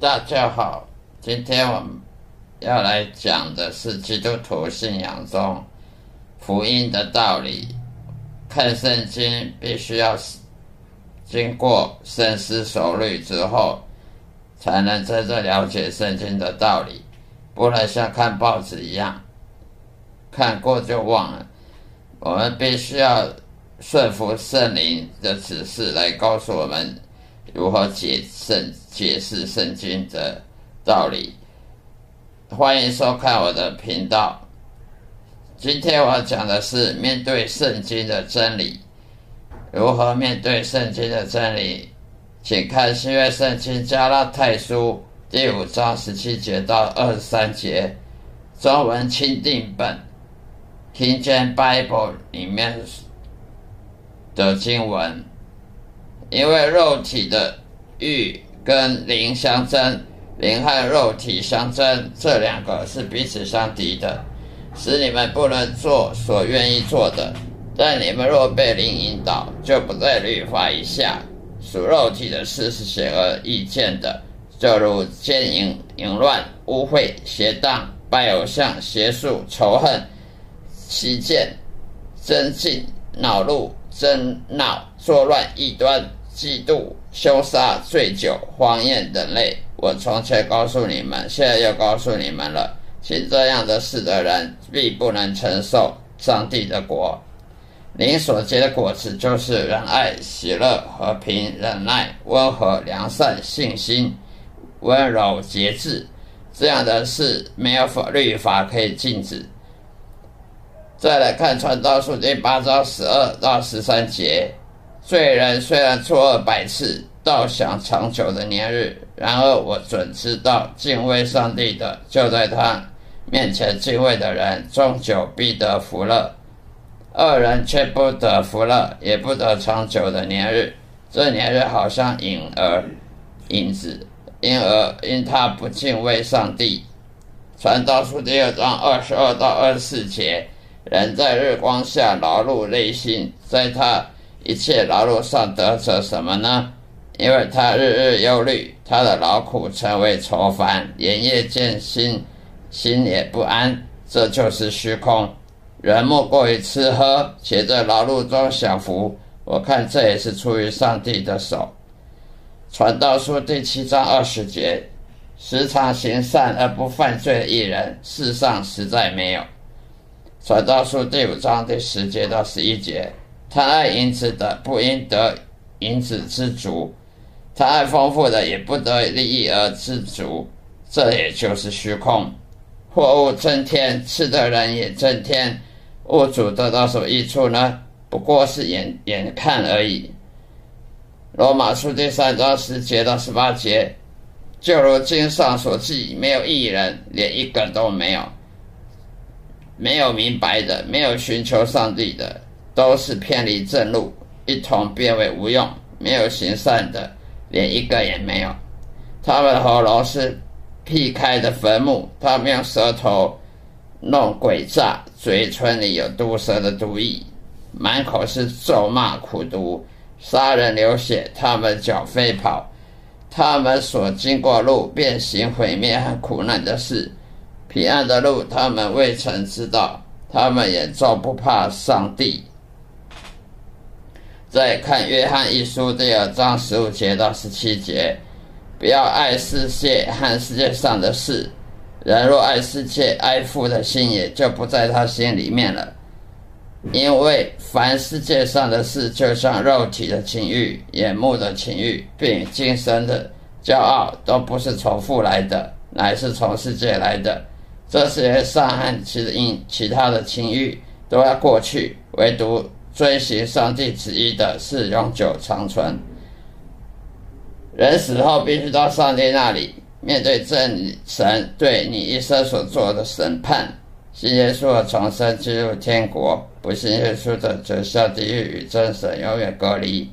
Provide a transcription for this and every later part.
大家好，今天我们要来讲的是基督徒信仰中福音的道理。看圣经必须要经过深思熟虑之后，才能真正了解圣经的道理，不能像看报纸一样，看过就忘了。我们必须要顺服圣灵的指示，来告诉我们如何解圣。解释圣经的道理，欢迎收看我的频道。今天我要讲的是面对圣经的真理，如何面对圣经的真理？请看新约圣经加拉太书第五章十七节到二十三节，中文钦定本 （King James Bible） 里面的经文，因为肉体的欲。跟灵相争，灵和肉体相争，这两个是彼此相敌的，使你们不能做所愿意做的。但你们若被灵引导，就不在律法以下。属肉体的事是显而易见的，就如奸淫、淫乱、污秽、邪荡、拜偶像、邪术、仇恨、欺见、争竞、恼怒、争闹、作乱、异端。嫉妒、凶杀、醉酒、荒宴等类，我从前告诉你们，现在又告诉你们了。行这样的事的人，必不能承受上帝的国。您所结的果子，就是仁爱、喜乐、和平、忍耐、温和、良善、信心、温柔、节制。这样的事，没有法律法可以禁止。再来看传道书第八章十二到十三节。罪人虽然错恶百次，倒享长久的年日；然而我准知道，敬畏上帝的，就在他面前敬畏的人，终究必得福乐。恶人却不得福乐，也不得长久的年日。这年日好像影儿、影子，因而因他不敬畏上帝。传道书第二章二十二到二十四节：人在日光下劳碌内心，在他。一切劳碌上得着什么呢？因为他日日忧虑，他的劳苦成为愁烦，连夜见心，心也不安。这就是虚空。人莫过于吃喝，且在劳碌中享福。我看这也是出于上帝的手。传道书第七章二十节：时常行善而不犯罪的艺人，世上实在没有。传道书第五章第十节到十一节。贪爱银子的，不应得银子知足；贪爱丰富的，也不得利益而知足。这也就是虚空。货物增添，吃的人也增添，物主得到什么益处呢？不过是眼眼看而已。罗马书第三章十节到十八节，就如经上所记，没有一人，连一个都没有，没有明白的，没有寻求上帝的。都是偏离正路，一同变为无用，没有行善的，连一个也没有。他们的喉咙是劈开的坟墓，他们用舌头弄诡诈，嘴唇里有毒蛇的毒液，满口是咒骂苦毒，杀人流血。他们脚飞跑，他们所经过路，便行毁灭和苦难的事。平安的路，他们未曾知道，他们也终不怕上帝。再看约翰一书第二章十五节到十七节，不要爱世界和世界上的事。人若爱世界，爱父的心也就不在他心里面了。因为凡世界上的事，就像肉体的情欲、眼目的情欲，并今生的骄傲，都不是从父来的，乃是从世界来的。这些善和其因其他的情欲都要过去，唯独。遵行上帝旨意的是永久长存。人死后必须到上帝那里，面对真神对你一生所做的审判。信耶稣的重生进入天国，不信耶稣的则下地狱与真神永远隔离。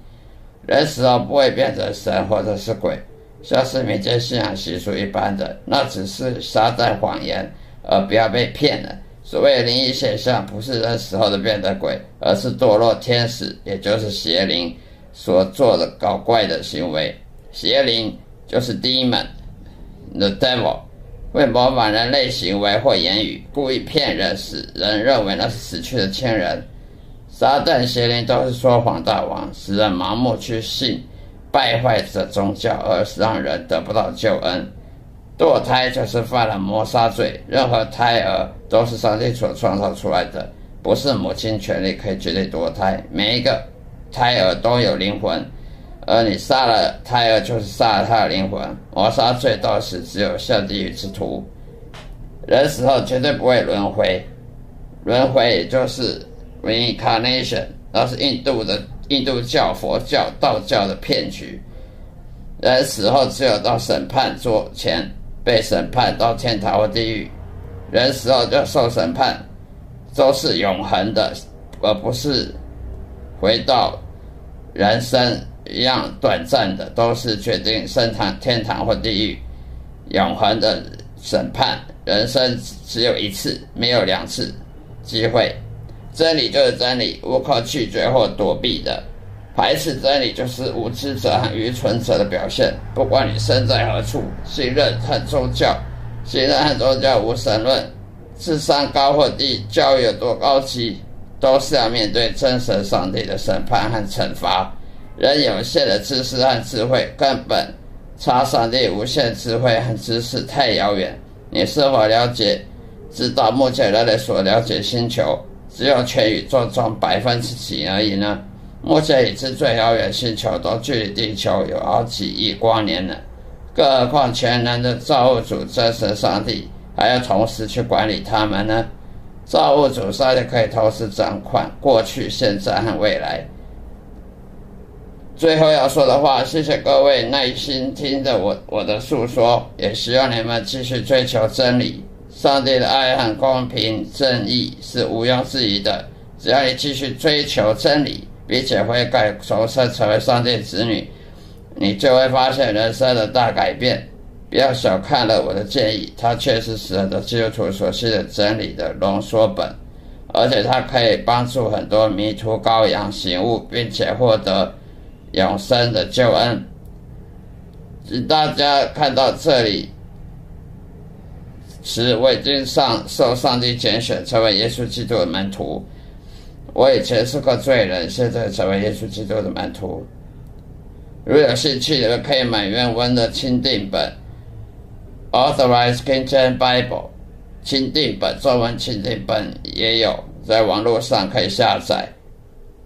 人死后不会变成神或者是鬼，像是民间信仰习俗一般的，那只是撒旦谎言，而不要被骗了。所谓灵异现象，不是人死后的变得鬼，而是堕落天使，也就是邪灵所做的搞怪的行为。邪灵就是 demon，The Devil 会模仿人类行为或言语，故意骗人，使人认为那是死去的亲人。撒旦邪灵都是说谎大王，使人盲目去信，败坏这宗教，而是让人得不到救恩。堕胎就是犯了谋杀罪。任何胎儿都是上帝所创造出来的，不是母亲权利可以决定堕胎。每一个胎儿都有灵魂，而你杀了胎儿，就是杀了他的灵魂。谋杀罪到死，只有下地狱之徒。人死后绝对不会轮回，轮回也就是 reincarnation，那是印度的印度教、佛教、道教的骗局。人死后只有到审判桌前。被审判到天堂或地狱，人死后就受审判，都是永恒的，而不是回到人生一样短暂的，都是决定升堂天堂或地狱，永恒的审判。人生只有一次，没有两次机会。真理就是真理，无可拒绝或躲避的。排斥真理就是无知者和愚蠢者的表现。不管你身在何处，信任和宗教，信任和宗教无神论，智商高或低，教育有多高级，都是要面对真神上帝的审判和惩罚。人有限的知识和智慧，根本差上帝无限智慧和知识太遥远。你是否了解？知道目前人类所了解星球，只有全宇宙中百分之几而已呢？目前已知最遥远星球都距离地球有好几亿光年了，更何况全能的造物主真神上帝还要同时去管理他们呢？造物主上帝可以同时掌管过去、现在和未来。最后要说的话，谢谢各位耐心听着我我的诉说，也希望你们继续追求真理。上帝的爱和公平正义是毋庸置疑的，只要你继续追求真理。并且会改重生成为上帝子女，你就会发现人生的大改变。不要小看了我的建议，它确实是很多基督徒所需的真理的浓缩本，而且它可以帮助很多迷途羔羊醒悟，并且获得永生的救恩。大家看到这里是，我已经上受上帝拣选，成为耶稣基督的门徒。我以前是个罪人，现在成为耶稣基督的门徒。如有兴趣，你们可以买原文的钦定本《Authorized King James Bible》钦定本，中文钦定本也有，在网络上可以下载。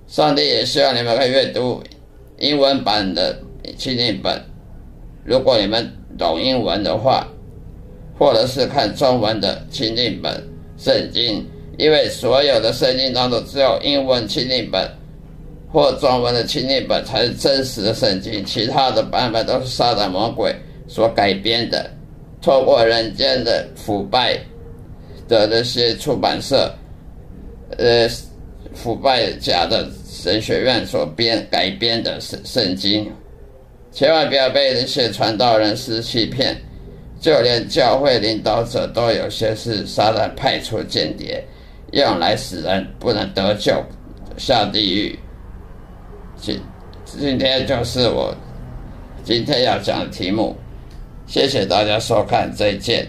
上帝也希望你们可以阅读英文版的钦定本，如果你们懂英文的话，或者是看中文的钦定本圣经。因为所有的圣经当中，只有英文钦定本或中文的钦定本才是真实的圣经，其他的版本都是撒旦魔鬼所改编的，透过人间的腐败的那些出版社，呃，腐败假的神学院所编改编的圣圣经，千万不要被那些传道人士欺骗，就连教会领导者都有些是撒旦派出间谍。用来使人不能得救，下地狱。今今天就是我今天要讲的题目。谢谢大家收看，再见。